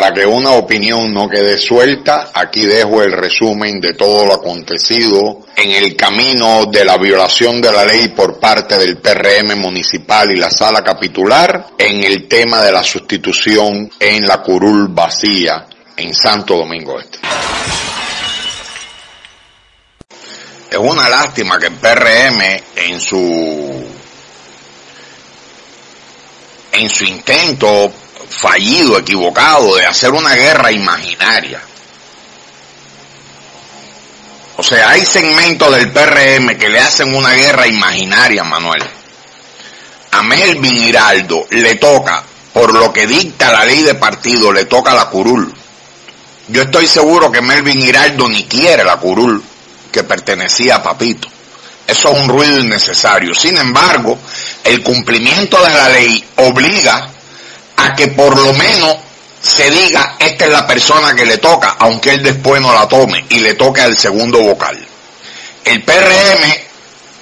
Para que una opinión no quede suelta, aquí dejo el resumen de todo lo acontecido en el camino de la violación de la ley por parte del PRM municipal y la sala capitular en el tema de la sustitución en la curul vacía en Santo Domingo Este. Es una lástima que el PRM en su en su intento fallido, equivocado de hacer una guerra imaginaria. O sea, hay segmentos del PRM que le hacen una guerra imaginaria, Manuel. A Melvin Hiraldo le toca, por lo que dicta la ley de partido, le toca la curul. Yo estoy seguro que Melvin Hiraldo ni quiere la curul que pertenecía a Papito. Eso es un ruido innecesario. Sin embargo, el cumplimiento de la ley obliga a que por lo menos se diga, esta es la persona que le toca, aunque él después no la tome y le toque al segundo vocal. El PRM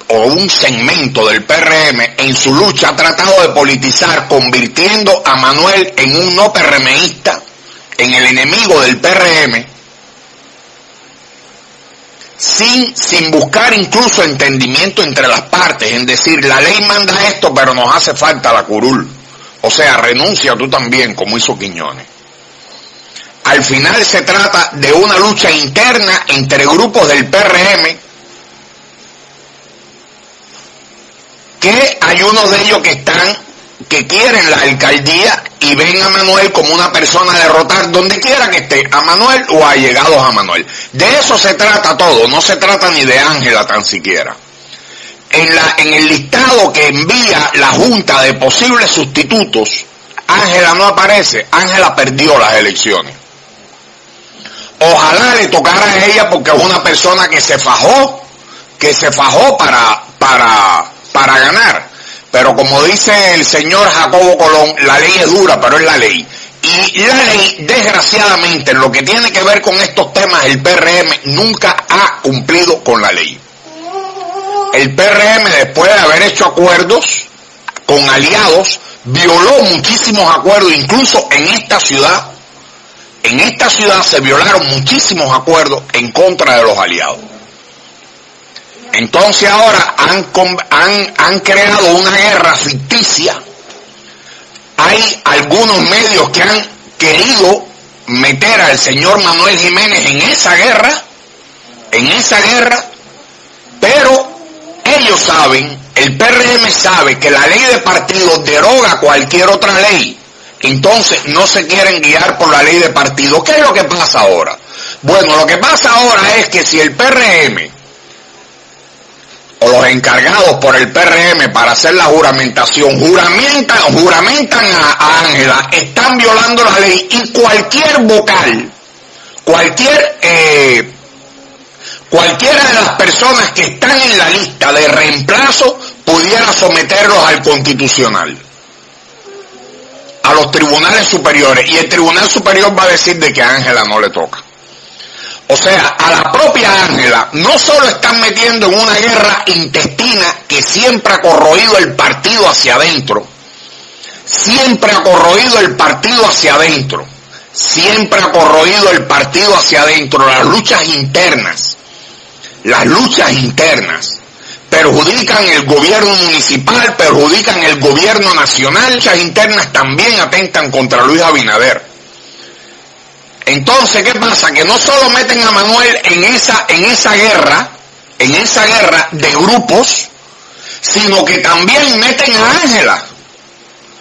o un segmento del PRM en su lucha ha tratado de politizar convirtiendo a Manuel en un no PRMista, en el enemigo del PRM, sin, sin buscar incluso entendimiento entre las partes, en decir, la ley manda esto, pero nos hace falta la curul. O sea, renuncia tú también, como hizo Quiñones. Al final se trata de una lucha interna entre grupos del PRM, que hay unos de ellos que están, que quieren la alcaldía y ven a Manuel como una persona a derrotar donde quiera que esté, a Manuel o a llegados a Manuel. De eso se trata todo, no se trata ni de Ángela tan siquiera en, el listado que envía la Junta de posibles sustitutos, Ángela no aparece, Ángela perdió las elecciones. Ojalá le tocara a ella porque es una persona que se fajó, que se fajó para, para, para ganar. Pero como dice el señor Jacobo Colón, la ley es dura, pero es la ley. Y la ley, desgraciadamente, en lo que tiene que ver con estos temas, el PRM nunca ha cumplido con la ley el PRM, después de haber hecho acuerdos con aliados, violó muchísimos acuerdos, incluso en esta ciudad. En esta ciudad se violaron muchísimos acuerdos en contra de los aliados. Entonces ahora han, han, han creado una guerra ficticia. Hay algunos medios que han querido meter al señor Manuel Jiménez en esa guerra, en esa guerra, pero ellos saben, el PRM sabe que la ley de partido deroga cualquier otra ley. Entonces no se quieren guiar por la ley de partido. ¿Qué es lo que pasa ahora? Bueno, lo que pasa ahora es que si el PRM o los encargados por el PRM para hacer la juramentación juramentan, juramentan a Ángela, están violando la ley y cualquier vocal, cualquier eh, cualquiera de las personas que están en la lista de reemplazo pudiera someterlos al constitucional, a los tribunales superiores, y el tribunal superior va a decir de que a Ángela no le toca. O sea, a la propia Ángela no solo están metiendo en una guerra intestina que siempre ha corroído el partido hacia adentro, siempre ha corroído el partido hacia adentro, siempre ha corroído el partido hacia adentro, las luchas internas las luchas internas perjudican el gobierno municipal, perjudican el gobierno nacional, luchas internas también atentan contra Luis Abinader. Entonces, ¿qué pasa? Que no solo meten a Manuel en esa, en esa guerra, en esa guerra de grupos, sino que también meten a Ángela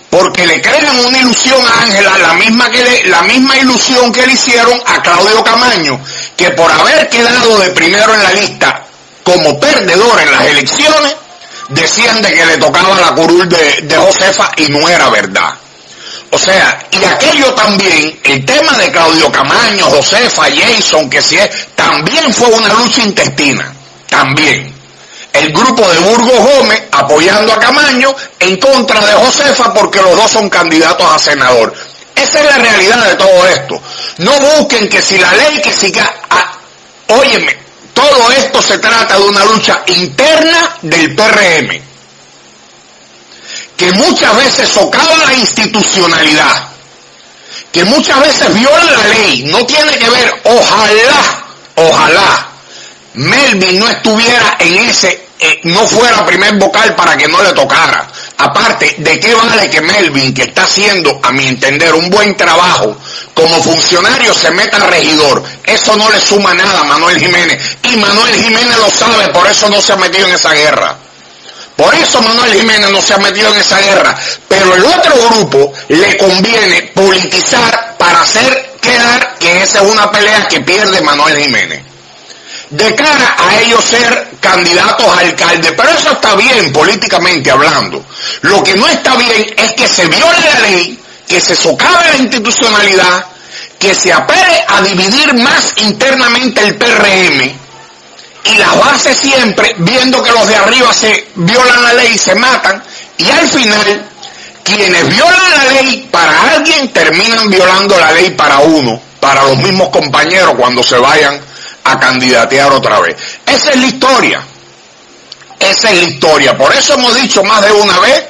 porque le crean una ilusión a Ángela, la misma que la misma ilusión que le hicieron a Claudio Camaño, que por haber quedado de primero en la lista como perdedor en las elecciones, decían de que le tocaba la curul de, de Josefa y no era verdad. O sea, y aquello también, el tema de Claudio Camaño, Josefa, Jason, que si es, también fue una lucha intestina, también el grupo de Burgos Gómez apoyando a Camaño en contra de Josefa porque los dos son candidatos a senador. Esa es la realidad de todo esto. No busquen que si la ley que siga, ah, óyeme, todo esto se trata de una lucha interna del PRM, que muchas veces socava la institucionalidad, que muchas veces violan la ley, no tiene que ver, ojalá, ojalá Melvin no estuviera en ese, eh, no fuera primer vocal para que no le tocara. Aparte, ¿de qué vale que Melvin, que está haciendo, a mi entender, un buen trabajo como funcionario, se meta al regidor? Eso no le suma nada a Manuel Jiménez. Y Manuel Jiménez lo sabe, por eso no se ha metido en esa guerra. Por eso Manuel Jiménez no se ha metido en esa guerra. Pero el otro grupo le conviene politizar para hacer quedar que esa es una pelea que pierde Manuel Jiménez de cara a ellos ser candidatos a alcalde. Pero eso está bien políticamente hablando. Lo que no está bien es que se viole la ley, que se socave la institucionalidad, que se apele a dividir más internamente el PRM y la base siempre viendo que los de arriba se violan la ley y se matan y al final quienes violan la ley para alguien terminan violando la ley para uno, para los mismos compañeros cuando se vayan a candidatear otra vez. Esa es la historia. Esa es la historia. Por eso hemos dicho más de una vez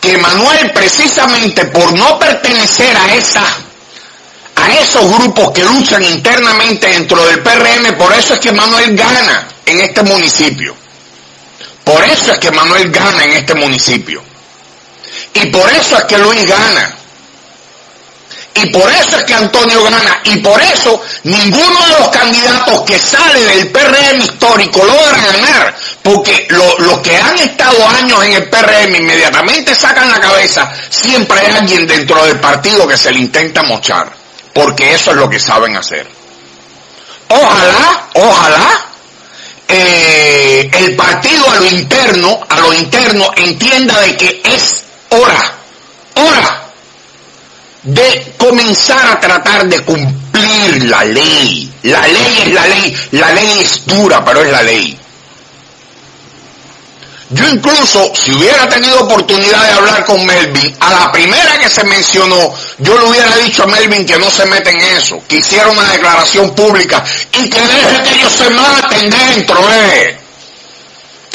que Manuel precisamente por no pertenecer a esa a esos grupos que luchan internamente dentro del PRM, por eso es que Manuel gana en este municipio. Por eso es que Manuel gana en este municipio. Y por eso es que Luis gana. Y por eso es que Antonio gana. Y por eso ninguno de los candidatos que sale del PRM histórico logra ganar. Porque los que han estado años en el PRM inmediatamente sacan la cabeza. Siempre hay alguien dentro del partido que se le intenta mochar. Porque eso es lo que saben hacer. Ojalá, ojalá eh, el partido a lo interno, a lo interno entienda de que es hora, hora de comenzar a tratar de cumplir la ley. La ley es la ley, la ley es dura, pero es la ley. Yo incluso, si hubiera tenido oportunidad de hablar con Melvin, a la primera que se mencionó, yo le hubiera dicho a Melvin que no se mete en eso, que hiciera una declaración pública y que deje que ellos se maten dentro, eh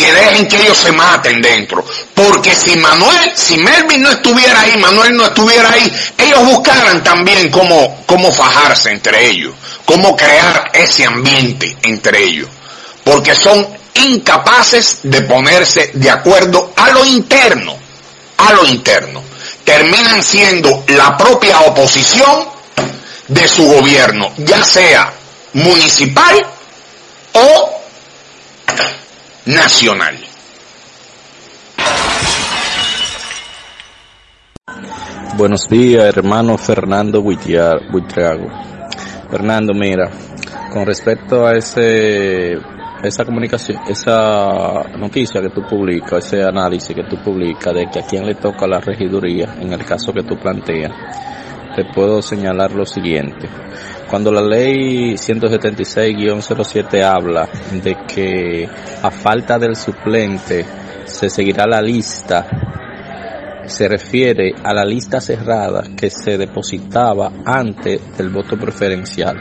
que dejen que ellos se maten dentro. Porque si Manuel, si Melvin no estuviera ahí, Manuel no estuviera ahí, ellos buscaran también cómo, cómo fajarse entre ellos, cómo crear ese ambiente entre ellos. Porque son incapaces de ponerse de acuerdo a lo interno, a lo interno. Terminan siendo la propia oposición de su gobierno, ya sea municipal o nacional. Buenos días, hermano Fernando Buitrago. Fernando, mira, con respecto a ese esa comunicación, esa noticia que tú publicas, ese análisis que tú publicas de que a quién le toca la regiduría, en el caso que tú planteas, te puedo señalar lo siguiente. Cuando la ley 176-07 habla de que a falta del suplente se seguirá la lista, se refiere a la lista cerrada que se depositaba antes del voto preferencial.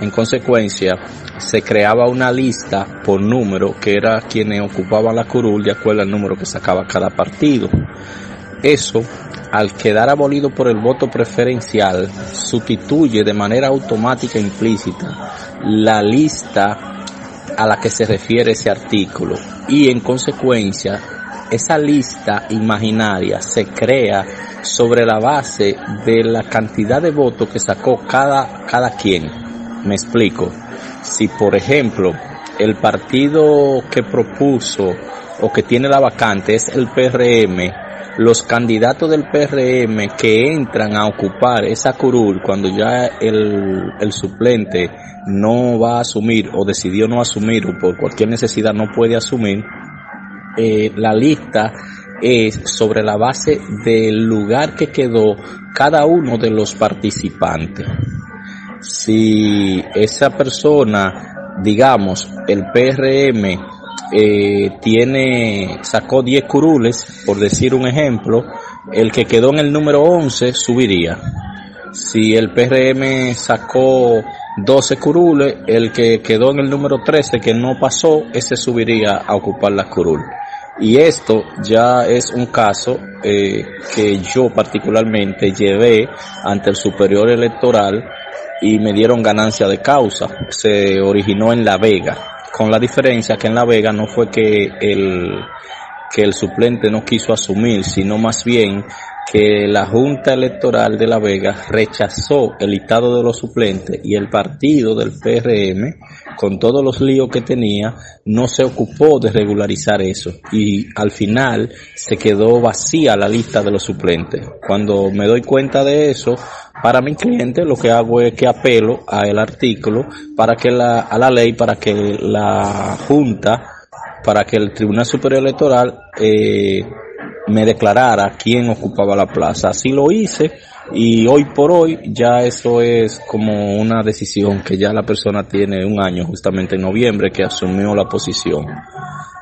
En consecuencia, se creaba una lista por número que era quienes ocupaban la curul de acuerdo al número que sacaba cada partido. Eso al quedar abolido por el voto preferencial, sustituye de manera automática e implícita la lista a la que se refiere ese artículo y en consecuencia esa lista imaginaria se crea sobre la base de la cantidad de votos que sacó cada, cada quien. Me explico. Si por ejemplo el partido que propuso o que tiene la vacante es el PRM, los candidatos del PRM que entran a ocupar esa curul cuando ya el, el suplente no va a asumir o decidió no asumir o por cualquier necesidad no puede asumir, eh, la lista es sobre la base del lugar que quedó cada uno de los participantes. Si esa persona, digamos, el PRM eh, tiene, sacó 10 curules, por decir un ejemplo, el que quedó en el número 11 subiría. Si el PRM sacó 12 curules, el que quedó en el número 13 que no pasó, ese subiría a ocupar la curul. Y esto ya es un caso eh, que yo particularmente llevé ante el superior electoral y me dieron ganancia de causa. Se originó en La Vega, con la diferencia que en La Vega no fue que el que el suplente no quiso asumir, sino más bien que la Junta Electoral de La Vega rechazó el listado de los suplentes y el partido del PRM, con todos los líos que tenía, no se ocupó de regularizar eso y al final se quedó vacía la lista de los suplentes. Cuando me doy cuenta de eso, para mi cliente lo que hago es que apelo a el artículo para que la, a la ley para que la Junta, para que el Tribunal Superior Electoral eh, me declarara quién ocupaba la plaza. Así lo hice y hoy por hoy ya eso es como una decisión que ya la persona tiene un año, justamente en noviembre, que asumió la posición.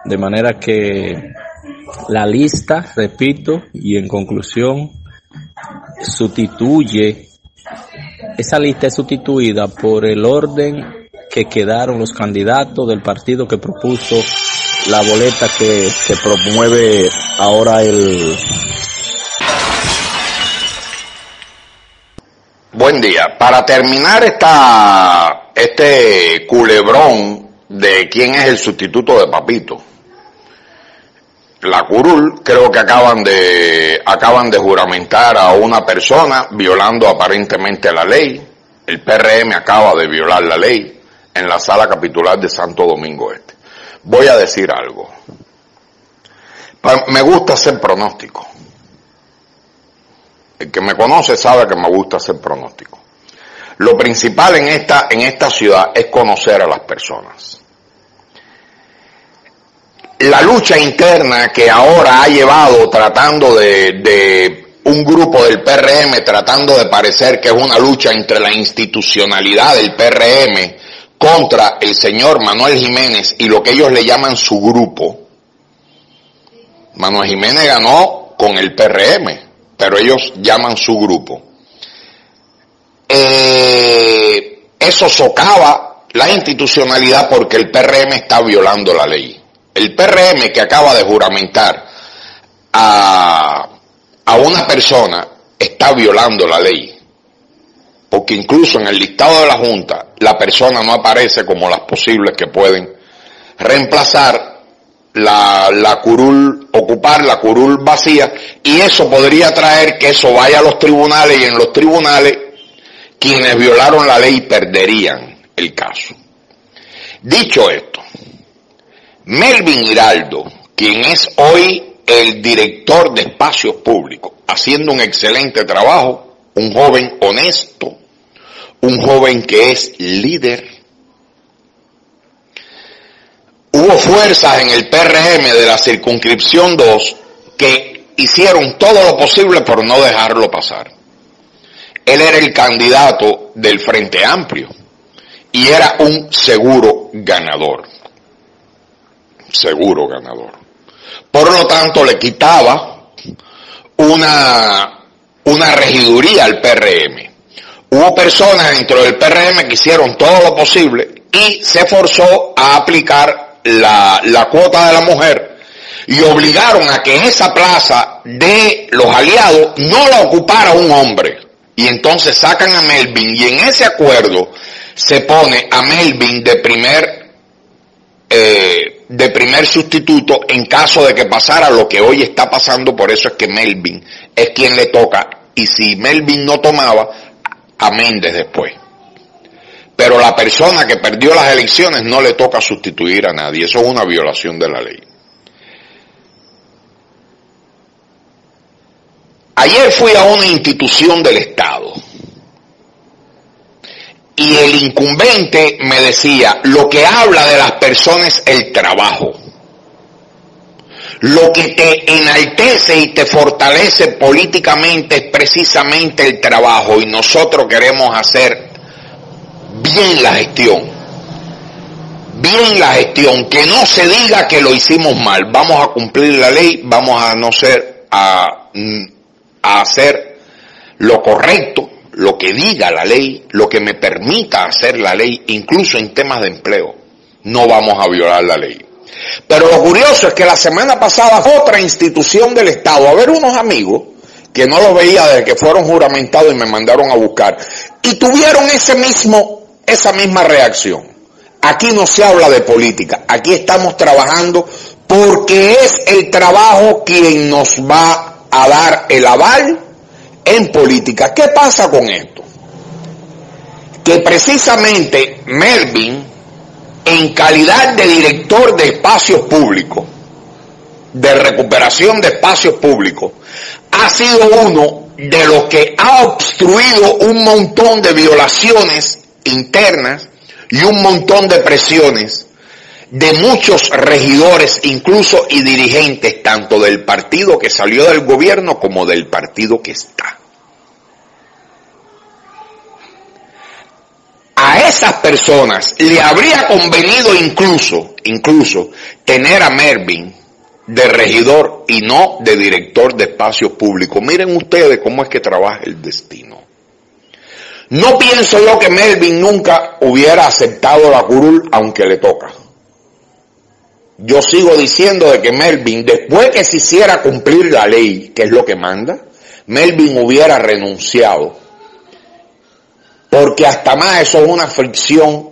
De manera que la lista, repito, y en conclusión, sustituye, esa lista es sustituida por el orden que quedaron los candidatos del partido que propuso la boleta que, que promueve ahora el... Buen día. Para terminar esta, este culebrón de quién es el sustituto de Papito, la curul creo que acaban de, acaban de juramentar a una persona violando aparentemente la ley. El PRM acaba de violar la ley en la sala capitular de Santo Domingo Este. Voy a decir algo. Me gusta hacer pronóstico. El que me conoce sabe que me gusta hacer pronóstico. Lo principal en esta, en esta ciudad es conocer a las personas. La lucha interna que ahora ha llevado tratando de, de un grupo del PRM, tratando de parecer que es una lucha entre la institucionalidad del PRM contra el señor Manuel Jiménez y lo que ellos le llaman su grupo, Manuel Jiménez ganó con el PRM, pero ellos llaman su grupo. Eh, eso socava la institucionalidad porque el PRM está violando la ley. El PRM que acaba de juramentar a, a una persona está violando la ley porque incluso en el listado de la Junta la persona no aparece como las posibles que pueden reemplazar la, la curul, ocupar la curul vacía, y eso podría traer que eso vaya a los tribunales y en los tribunales quienes violaron la ley perderían el caso. Dicho esto, Melvin Hiraldo, quien es hoy el director de espacios públicos, haciendo un excelente trabajo, un joven honesto, un joven que es líder. Hubo fuerzas en el PRM de la circunscripción 2 que hicieron todo lo posible por no dejarlo pasar. Él era el candidato del Frente Amplio y era un seguro ganador. Seguro ganador. Por lo tanto, le quitaba una, una regiduría al PRM. Hubo personas dentro del PRM que hicieron todo lo posible y se forzó a aplicar la, la cuota de la mujer y obligaron a que esa plaza de los aliados no la ocupara un hombre. Y entonces sacan a Melvin y en ese acuerdo se pone a Melvin de primer, eh, de primer sustituto en caso de que pasara lo que hoy está pasando, por eso es que Melvin es quien le toca. Y si Melvin no tomaba, a Méndez después. Pero la persona que perdió las elecciones no le toca sustituir a nadie. Eso es una violación de la ley. Ayer fui a una institución del Estado y el incumbente me decía, lo que habla de las personas es el trabajo. Lo que te enaltece y te fortalece políticamente es precisamente el trabajo y nosotros queremos hacer bien la gestión. Bien la gestión, que no se diga que lo hicimos mal. Vamos a cumplir la ley, vamos a no ser, a, hacer lo correcto, lo que diga la ley, lo que me permita hacer la ley, incluso en temas de empleo. No vamos a violar la ley. Pero lo curioso es que la semana pasada otra institución del Estado, a ver unos amigos, que no los veía desde que fueron juramentados y me mandaron a buscar, y tuvieron ese mismo, esa misma reacción. Aquí no se habla de política, aquí estamos trabajando porque es el trabajo quien nos va a dar el aval en política. ¿Qué pasa con esto? Que precisamente Melvin, en calidad de director de espacios públicos, de recuperación de espacios públicos, ha sido uno de los que ha obstruido un montón de violaciones internas y un montón de presiones de muchos regidores, incluso y dirigentes, tanto del partido que salió del gobierno como del partido que está. A esas personas le habría convenido incluso, incluso, tener a Mervin de regidor y no de director de espacios públicos. Miren ustedes cómo es que trabaja el destino. No pienso yo que Melvin nunca hubiera aceptado la curul aunque le toca. Yo sigo diciendo de que Melvin, después que se hiciera cumplir la ley, que es lo que manda, Melvin hubiera renunciado. Porque hasta más eso es una fricción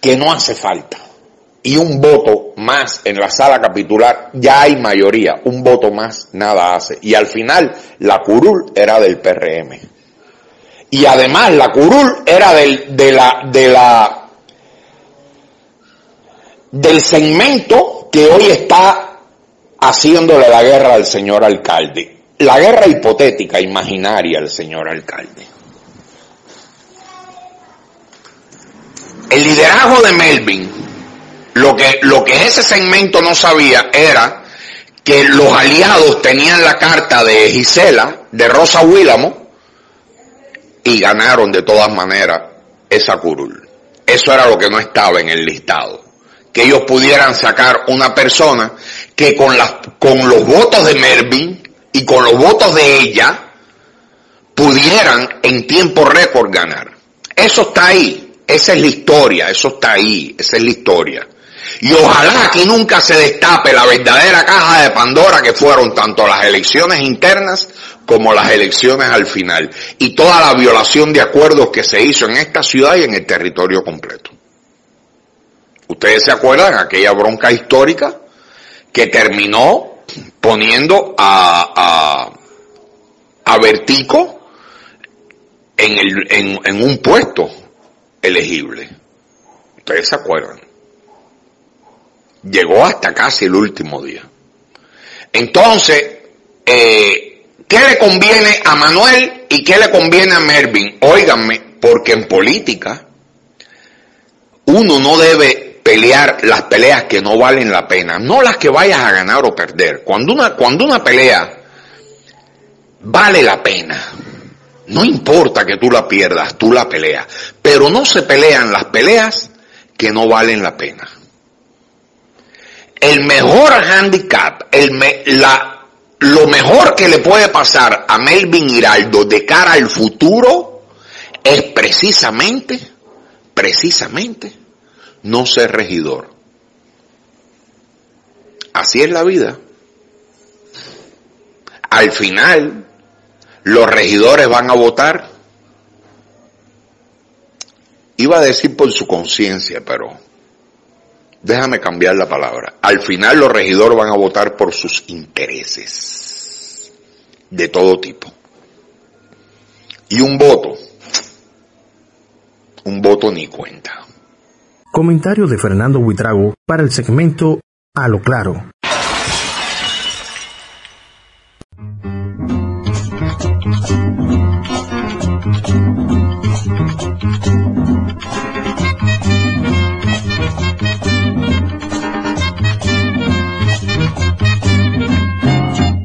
que no hace falta. Y un voto más en la sala capitular, ya hay mayoría, un voto más nada hace. Y al final la curul era del PRM. Y además la curul era del, de la, de la, del segmento que hoy está haciéndole la guerra al señor alcalde. La guerra hipotética, imaginaria al señor alcalde. El liderazgo de Melvin, lo que, lo que ese segmento no sabía era que los aliados tenían la carta de Gisela, de Rosa Willamo, y ganaron de todas maneras esa curul. Eso era lo que no estaba en el listado que ellos pudieran sacar una persona que con, las, con los votos de Mervin y con los votos de ella pudieran en tiempo récord ganar. Eso está ahí, esa es la historia, eso está ahí, esa es la historia. Y ojalá que nunca se destape la verdadera caja de Pandora que fueron tanto las elecciones internas como las elecciones al final y toda la violación de acuerdos que se hizo en esta ciudad y en el territorio completo. Ustedes se acuerdan aquella bronca histórica que terminó poniendo a, a, Vertico en, el, en, en un puesto elegible. Ustedes se acuerdan. Llegó hasta casi el último día. Entonces, eh, ¿qué le conviene a Manuel y qué le conviene a Mervin? Óiganme, porque en política uno no debe pelear las peleas que no valen la pena, no las que vayas a ganar o perder. Cuando una, cuando una pelea vale la pena, no importa que tú la pierdas, tú la peleas, pero no se pelean las peleas que no valen la pena. El mejor handicap, el la, lo mejor que le puede pasar a Melvin Hiraldo de cara al futuro es precisamente, precisamente, no ser regidor. Así es la vida. Al final, los regidores van a votar. Iba a decir por su conciencia, pero déjame cambiar la palabra. Al final los regidores van a votar por sus intereses de todo tipo. Y un voto, un voto ni cuenta. Comentario de Fernando Buitrago para el segmento A lo Claro. うん。